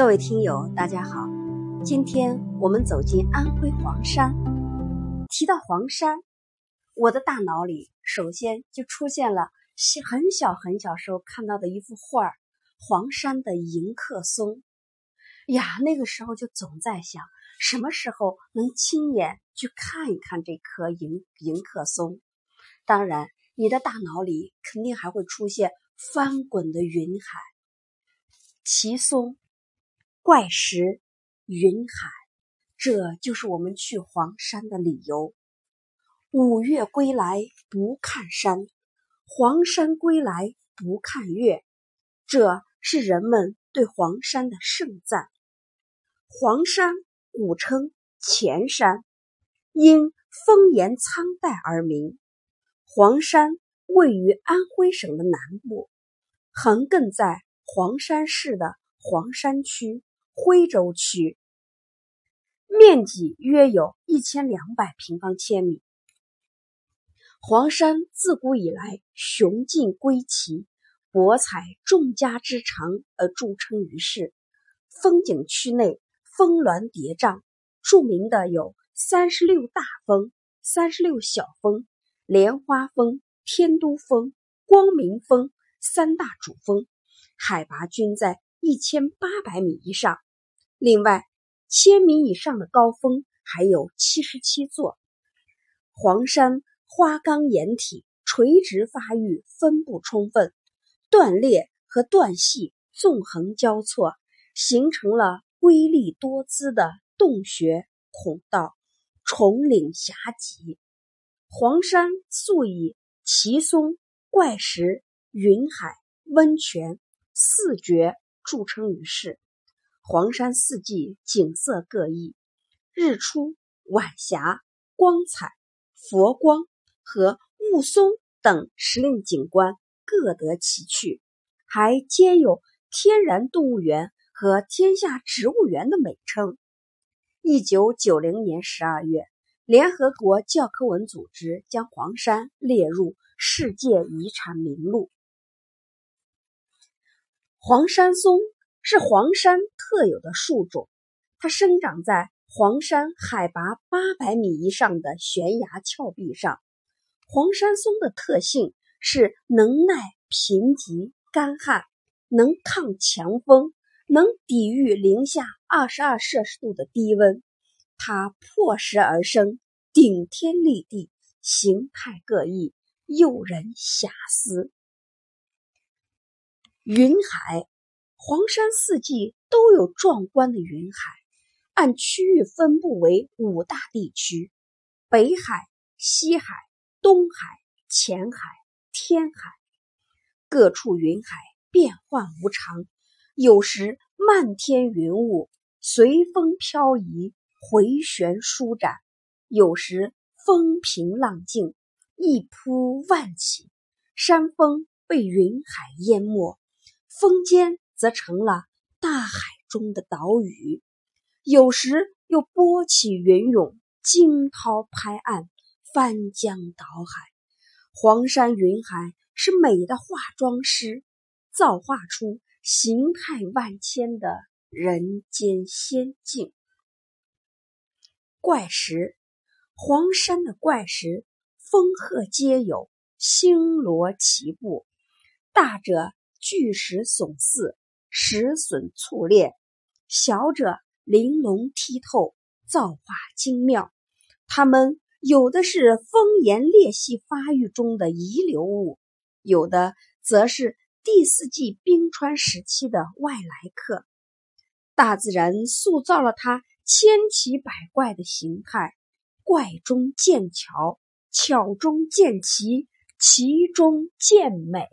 各位听友，大家好，今天我们走进安徽黄山。提到黄山，我的大脑里首先就出现了很小很小时候看到的一幅画儿——黄山的迎客松。呀，那个时候就总在想，什么时候能亲眼去看一看这棵迎迎客松？当然，你的大脑里肯定还会出现翻滚的云海、奇松。怪石、云海，这就是我们去黄山的理由。五岳归来不看山，黄山归来不看岳，这是人们对黄山的盛赞。黄山古称前山，因风岩苍黛而名。黄山位于安徽省的南部，横亘在黄山市的黄山区。徽州区面积约有一千两百平方千米。黄山自古以来雄劲归奇，博采众家之长而著称于世。风景区内峰峦叠嶂，著名的有三十六大峰、三十六小峰、莲花峰、天都峰、光明峰三大主峰，海拔均在一千八百米以上。另外，千米以上的高峰还有七十七座。黄山花岗岩体垂直发育，分布充分，断裂和断隙纵横交错，形成了瑰丽多姿的洞穴孔道、重岭峡脊。黄山素以奇松、怪石、云海、温泉四绝著称于世。黄山四季景色各异，日出、晚霞、光彩、佛光和雾凇等时令景观各得其趣，还兼有天然动物园和天下植物园的美称。一九九零年十二月，联合国教科文组织将黄山列入世界遗产名录。黄山松。是黄山特有的树种，它生长在黄山海拔八百米以上的悬崖峭壁上。黄山松的特性是能耐贫瘠干旱，能抗强风，能抵御零下二十二摄氏度的低温。它破石而生，顶天立地，形态各异，诱人遐思。云海。黄山四季都有壮观的云海，按区域分布为五大地区：北海、西海、东海、前海、天海。各处云海变幻无常，有时漫天云雾随风飘移、回旋舒展；有时风平浪静、一扑万起，山峰被云海淹没，峰间。则成了大海中的岛屿，有时又波起云涌，惊涛拍岸，翻江倒海。黄山云海是美的化妆师，造化出形态万千的人间仙境。怪石，黄山的怪石，峰壑皆有，星罗棋布，大者巨石耸似。石笋簇列，小者玲珑剔透，造化精妙。它们有的是风岩裂隙发育中的遗留物，有的则是第四纪冰川时期的外来客。大自然塑造了它千奇百怪的形态，怪中见巧，巧中见奇，奇中见美。